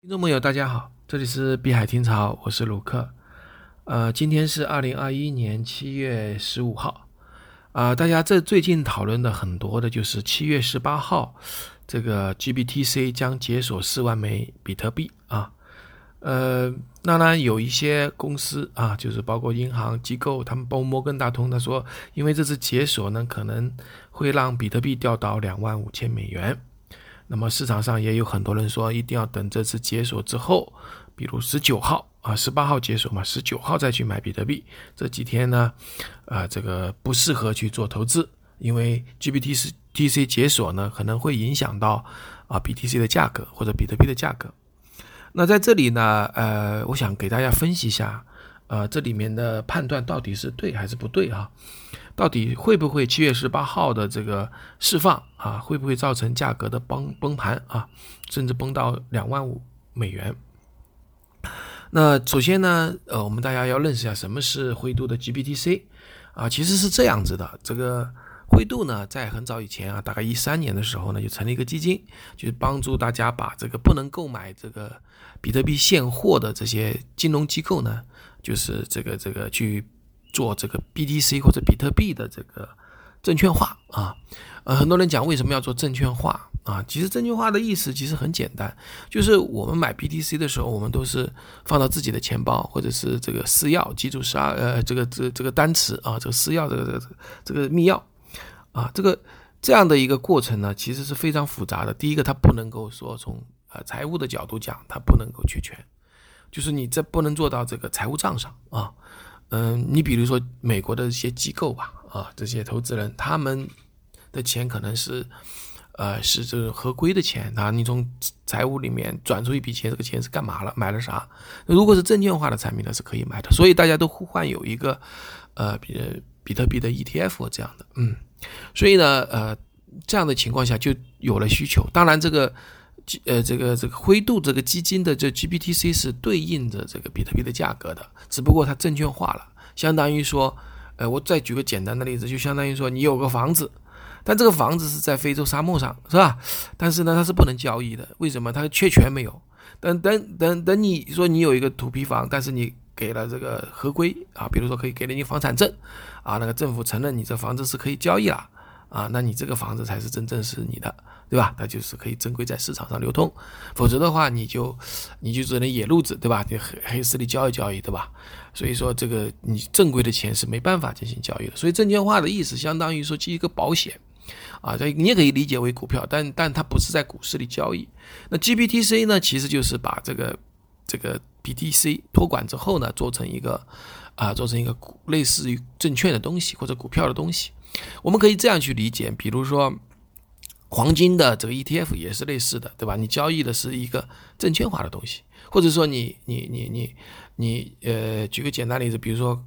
听众朋友，大家好，这里是碧海听潮，我是卢克。呃，今天是二零二一年七月十五号。啊，大家这最近讨论的很多的就是七月十八号，这个 GBTC 将解锁四万枚比特币啊。呃，当然有一些公司啊，就是包括银行机构，他们包括摩根大通，他说，因为这次解锁呢，可能会让比特币掉到两万五千美元。那么市场上也有很多人说，一定要等这次解锁之后，比如十九号啊，十八号解锁嘛，十九号再去买比特币。这几天呢，啊，这个不适合去做投资，因为 GBTC 解锁呢，可能会影响到啊 BTC 的价格或者比特币的价格。那在这里呢，呃，我想给大家分析一下，呃，这里面的判断到底是对还是不对啊？到底会不会七月十八号的这个释放啊，会不会造成价格的崩崩盘啊，甚至崩到两万五美元？那首先呢，呃，我们大家要认识一下什么是灰度的 GBTC 啊，其实是这样子的，这个。灰度呢，在很早以前啊，大概一三年的时候呢，就成立一个基金，就是帮助大家把这个不能购买这个比特币现货的这些金融机构呢，就是这个这个去做这个 BTC 或者比特币的这个证券化啊。呃，很多人讲为什么要做证券化啊？其实证券化的意思其实很简单，就是我们买 BTC 的时候，我们都是放到自己的钱包或者是这个私钥，记住十二呃这个这这个单词啊，这个私钥这个这个这个密钥。啊，这个这样的一个过程呢，其实是非常复杂的。第一个，它不能够说从呃财务的角度讲，它不能够确权，就是你这不能做到这个财务账上啊。嗯，你比如说美国的一些机构吧，啊，这些投资人他们的钱可能是呃是这个合规的钱啊，你从财务里面转出一笔钱，这个钱是干嘛了？买了啥？如果是证券化的产品呢，是可以买的。所以大家都互换有一个呃比比特币的 ETF 这样的，嗯。所以呢，呃，这样的情况下就有了需求。当然，这个，呃，这个这个灰度这个基金的这 GBTC 是对应着这个比特币的价格的，只不过它证券化了，相当于说，呃，我再举个简单的例子，就相当于说你有个房子，但这个房子是在非洲沙漠上，是吧？但是呢，它是不能交易的，为什么？它确权没有。等等等等，你说你有一个土坯房，但是你。给了这个合规啊，比如说可以给了你房产证啊，那个政府承认你这房子是可以交易了啊，那你这个房子才是真正是你的，对吧？它就是可以正规在市场上流通，否则的话你就你就只能野路子，对吧？你黑黑市里交易交易，对吧？所以说这个你正规的钱是没办法进行交易的。所以证券化的意思相当于说基一个保险啊，这你也可以理解为股票，但但它不是在股市里交易。那 GBTC 呢，其实就是把这个这个。BTC 托管之后呢，做成一个啊，做成一个类似于证券的东西或者股票的东西，我们可以这样去理解，比如说黄金的这个 ETF 也是类似的，对吧？你交易的是一个证券化的东西，或者说你你你你你呃，举个简单例子，比如说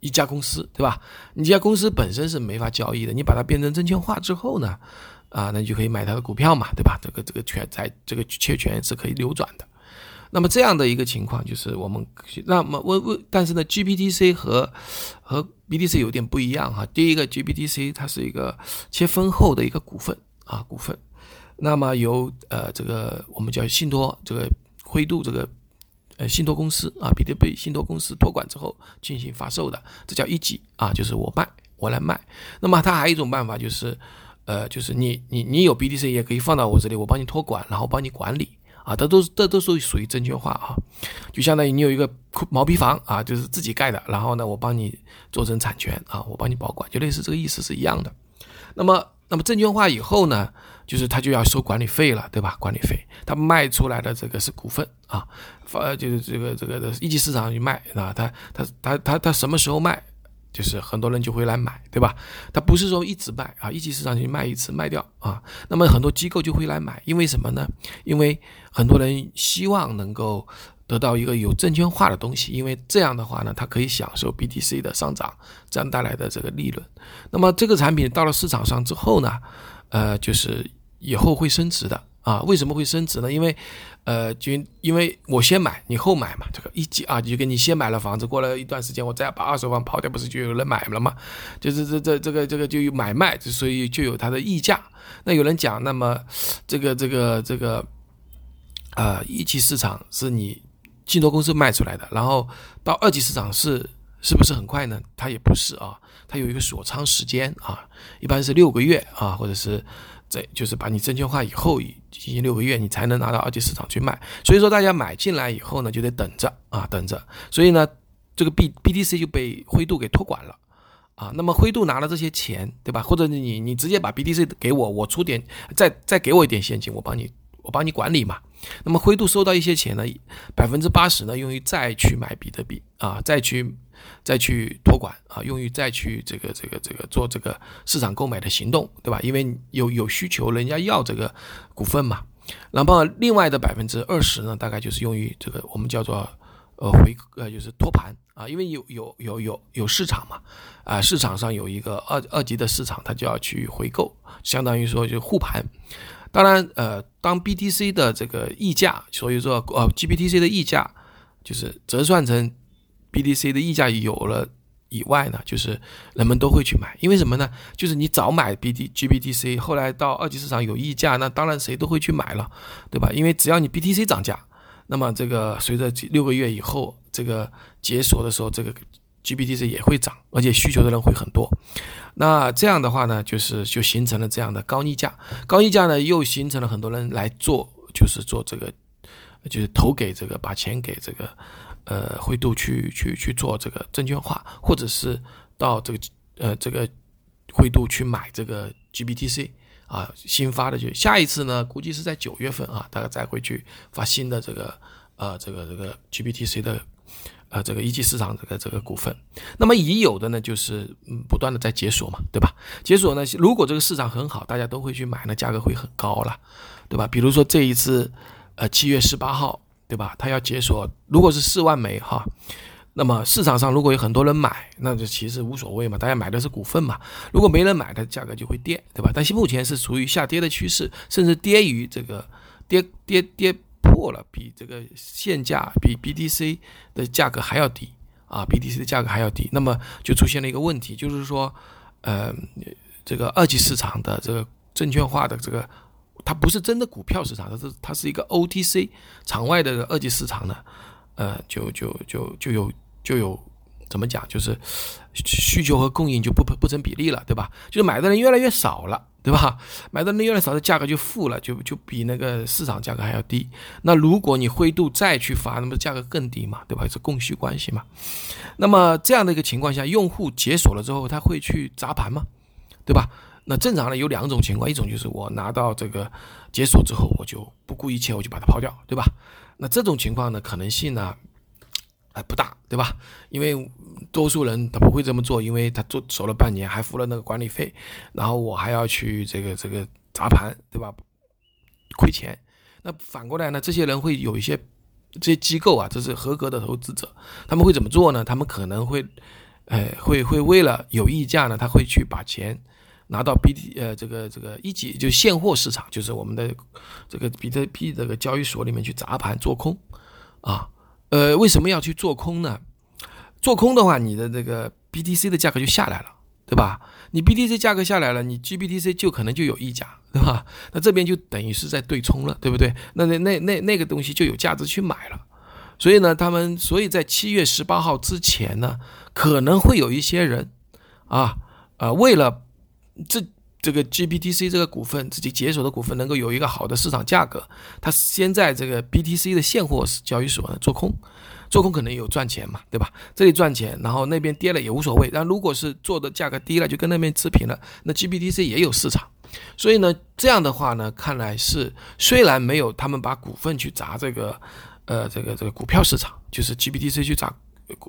一家公司，对吧？你家公司本身是没法交易的，你把它变成证券化之后呢，啊，那你就可以买它的股票嘛，对吧？这个这个权在这个确权是可以流转的。那么这样的一个情况就是我们那么我我，但是呢，GPTC 和和 BTC 有点不一样哈。第一个 GPTC 它是一个切分后的一个股份啊股份，那么由呃这个我们叫信托这个灰度这个呃信托公司啊比特币信托公司托管之后进行发售的，这叫一级啊，就是我卖我来卖。那么它还有一种办法就是呃就是你你你有 BTC 也可以放到我这里，我帮你托管，然后帮你管理。啊，这都是这都属于属于证券化啊，就相当于你有一个毛坯房啊，就是自己盖的，然后呢，我帮你做成产权啊，我帮你保管，就类似这个意思是一样的。那么，那么证券化以后呢，就是他就要收管理费了，对吧？管理费，他卖出来的这个是股份啊，发就是这个这个的一级市场去卖啊，他他他他他什么时候卖？就是很多人就会来买，对吧？他不是说一直卖啊，一级市场去卖一次卖掉啊。那么很多机构就会来买，因为什么呢？因为很多人希望能够得到一个有证券化的东西，因为这样的话呢，他可以享受 BTC 的上涨这样带来的这个利润。那么这个产品到了市场上之后呢，呃，就是以后会升值的。啊，为什么会升值呢？因为，呃，就因为我先买，你后买嘛，这个一级啊，就跟你先买了房子，过了一段时间，我再把二手房抛掉，不是就有人买了吗？就是这这这个这个就有买卖，所以就有它的溢价。那有人讲，那么这个这个这个呃一级市场是你信托公司卖出来的，然后到二级市场是是不是很快呢？它也不是啊，它有一个锁仓时间啊，一般是六个月啊，或者是对就是把你证券化以后进行六个月，你才能拿到二级市场去卖。所以说大家买进来以后呢，就得等着啊，等着。所以呢，这个 B BTC 就被灰度给托管了。啊，那么灰度拿了这些钱，对吧？或者你你直接把 BTC 给我，我出点，再再给我一点现金，我帮你我帮你管理嘛。那么灰度收到一些钱呢，百分之八十呢用于再去买比特币啊，再去再去托管啊，用于再去这个这个这个做这个市场购买的行动，对吧？因为有有需求，人家要这个股份嘛。然后另外的百分之二十呢，大概就是用于这个我们叫做。呃，回呃就是托盘啊，因为有有有有有市场嘛，啊市场上有一个二二级的市场，它就要去回购，相当于说就护盘。当然，呃，当 BTC 的这个溢价，所以说呃 GBTC 的溢价就是折算成 BTC 的溢价有了以外呢，就是人们都会去买，因为什么呢？就是你早买 BT GBTC，后来到二级市场有溢价，那当然谁都会去买了，对吧？因为只要你 BTC 涨价。那么这个随着六个月以后，这个解锁的时候，这个 GBTC 也会涨，而且需求的人会很多。那这样的话呢，就是就形成了这样的高溢价，高溢价呢又形成了很多人来做，就是做这个，就是投给这个，把钱给这个，呃，灰度去去去做这个证券化，或者是到这个呃这个灰度去买这个 GBTC。啊，新发的就下一次呢，估计是在九月份啊，大概再会去发新的这个呃这个这个 GBTC 的呃这个一级市场这个这个股份。那么已有的呢，就是嗯不断的在解锁嘛，对吧？解锁呢，如果这个市场很好，大家都会去买，那价格会很高了，对吧？比如说这一次呃七月十八号，对吧？它要解锁，如果是四万枚哈。那么市场上如果有很多人买，那就其实无所谓嘛，大家买的是股份嘛。如果没人买，它价格就会跌，对吧？但是目前是处于下跌的趋势，甚至跌于这个跌跌跌破了，比这个现价比 BTC 的价格还要低啊，BTC 的价格还要低。那么就出现了一个问题，就是说，呃，这个二级市场的这个证券化的这个，它不是真的股票市场，它是它是一个 OTC 场外的二级市场呢，呃，就就就就有。就有怎么讲，就是需求和供应就不不不成比例了，对吧？就是买的人越来越少了，对吧？买的人越来越少，的价格就负了，就就比那个市场价格还要低。那如果你灰度再去发，那么价格更低嘛，对吧？是供需关系嘛。那么这样的一个情况下，用户解锁了之后，他会去砸盘吗？对吧？那正常的有两种情况，一种就是我拿到这个解锁之后，我就不顾一切，我就把它抛掉，对吧？那这种情况呢，可能性呢？哎，不大，对吧？因为多数人他不会这么做，因为他做守了半年，还付了那个管理费，然后我还要去这个这个砸盘，对吧？亏钱。那反过来呢？这些人会有一些这些机构啊，这是合格的投资者，他们会怎么做呢？他们可能会，呃，会会为了有溢价呢，他会去把钱拿到 B T 呃这个这个一级就现货市场，就是我们的这个比特币这个交易所里面去砸盘做空，啊。呃，为什么要去做空呢？做空的话，你的这个 BTC 的价格就下来了，对吧？你 BTC 价格下来了，你 GBTC 就可能就有溢价，对吧？那这边就等于是在对冲了，对不对？那那那那那个东西就有价值去买了。所以呢，他们所以在七月十八号之前呢，可能会有一些人啊啊，为了这。这个 GBTC 这个股份自己解锁的股份能够有一个好的市场价格，他先在这个 BTC 的现货交易所呢做空，做空可能有赚钱嘛，对吧？这里赚钱，然后那边跌了也无所谓。但如果是做的价格低了，就跟那边持平了，那 GBTC 也有市场。所以呢，这样的话呢，看来是虽然没有他们把股份去砸这个，呃，这个这个股票市场，就是 GBTC 去砸，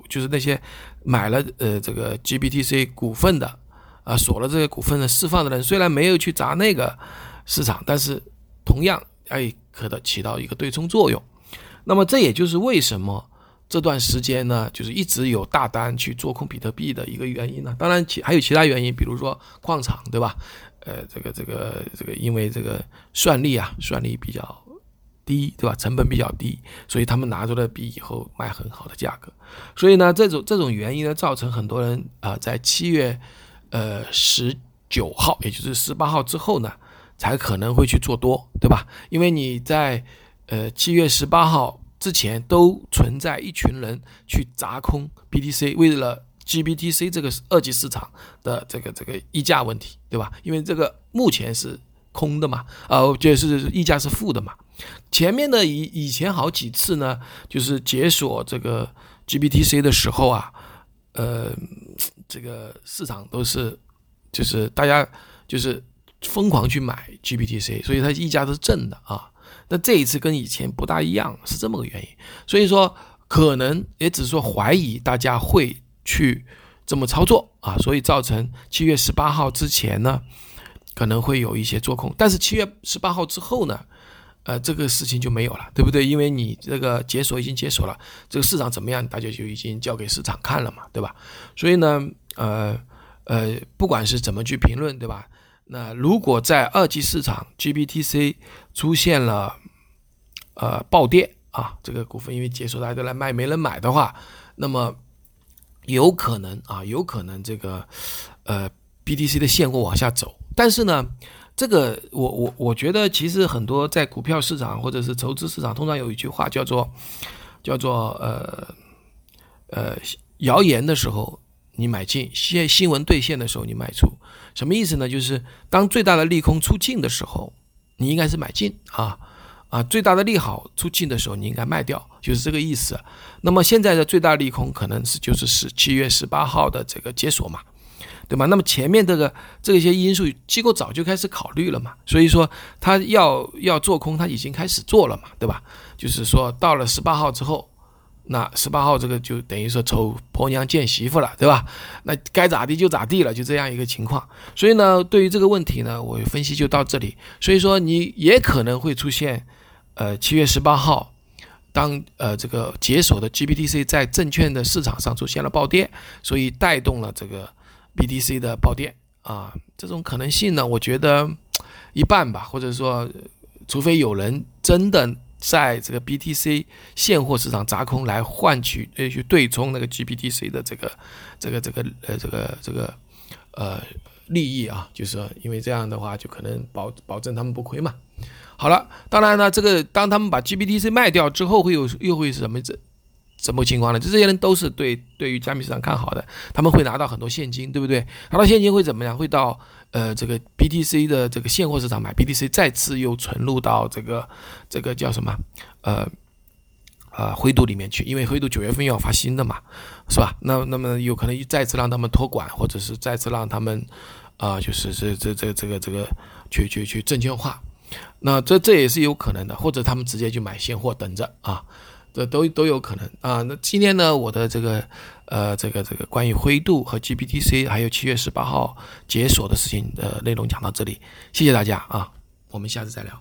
就是那些买了呃这个 GBTC 股份的。啊，锁了这个股份的释放的人，虽然没有去砸那个市场，但是同样哎，可的起到一个对冲作用。那么这也就是为什么这段时间呢，就是一直有大单去做空比特币的一个原因呢。当然其还有其他原因，比如说矿场，对吧？呃，这个这个这个，因为这个算力啊，算力比较低，对吧？成本比较低，所以他们拿出了币以后卖很好的价格。所以呢，这种这种原因呢，造成很多人啊，在七月。呃，十九号，也就是十八号之后呢，才可能会去做多，对吧？因为你在呃七月十八号之前都存在一群人去砸空 BTC，为了 GBTC 这个二级市场的这个这个溢价问题，对吧？因为这个目前是空的嘛，呃，就是溢价是负的嘛。前面的以以前好几次呢，就是解锁这个 GBTC 的时候啊，呃，这个市场都是就是大家就是疯狂去买 GPTC，所以它溢价都是正的啊。那这一次跟以前不大一样，是这么个原因。所以说，可能也只是说怀疑大家会。去这么操作啊，所以造成七月十八号之前呢，可能会有一些做空，但是七月十八号之后呢，呃，这个事情就没有了，对不对？因为你这个解锁已经解锁了，这个市场怎么样，大家就已经交给市场看了嘛，对吧？所以呢，呃呃，不管是怎么去评论，对吧？那如果在二级市场 GBTC 出现了呃暴跌啊，这个股份因为解锁大家都来卖，没人买的话，那么。有可能啊，有可能这个，呃，BTC 的现货往下走。但是呢，这个我我我觉得其实很多在股票市场或者是筹资市场，通常有一句话叫做叫做呃呃谣言的时候你买进，新新闻兑现的时候你卖出。什么意思呢？就是当最大的利空出尽的时候，你应该是买进啊。啊，最大的利好出尽的时候，你应该卖掉，就是这个意思。那么现在的最大利空可能是就是是七月十八号的这个解锁嘛，对吧？那么前面这个这些因素，机构早就开始考虑了嘛，所以说他要要做空，他已经开始做了嘛，对吧？就是说到了十八号之后。那十八号这个就等于说丑婆娘见媳妇了，对吧？那该咋地就咋地了，就这样一个情况。所以呢，对于这个问题呢，我分析就到这里。所以说，你也可能会出现，呃，七月十八号，当呃这个解锁的 GBTC 在证券的市场上出现了暴跌，所以带动了这个 BTC 的暴跌啊。这种可能性呢，我觉得一半吧，或者说，除非有人真的。在这个 BTC 现货市场砸空来换取呃去对冲那个 GBTC 的这个这个这个呃这个这个呃利益啊，就是说因为这样的话就可能保保证他们不亏嘛。好了，当然呢，这个当他们把 GBTC 卖掉之后，会有又会是什么这？什么情况呢？就这些人都是对对于加密市场看好的，他们会拿到很多现金，对不对？拿到现金会怎么样？会到呃这个 BTC 的这个现货市场买 BTC，再次又存入到这个这个叫什么呃呃灰度里面去，因为灰度九月份要发新的嘛，是吧？那那么有可能再次让他们托管，或者是再次让他们啊就是这这这这个这个去去去证券化，那这这也是有可能的，或者他们直接去买现货等着啊。这都都有可能啊！那今天呢，我的这个呃，这个这个关于灰度和 GPTC，还有七月十八号解锁的事情的内容讲到这里，谢谢大家啊，我们下次再聊。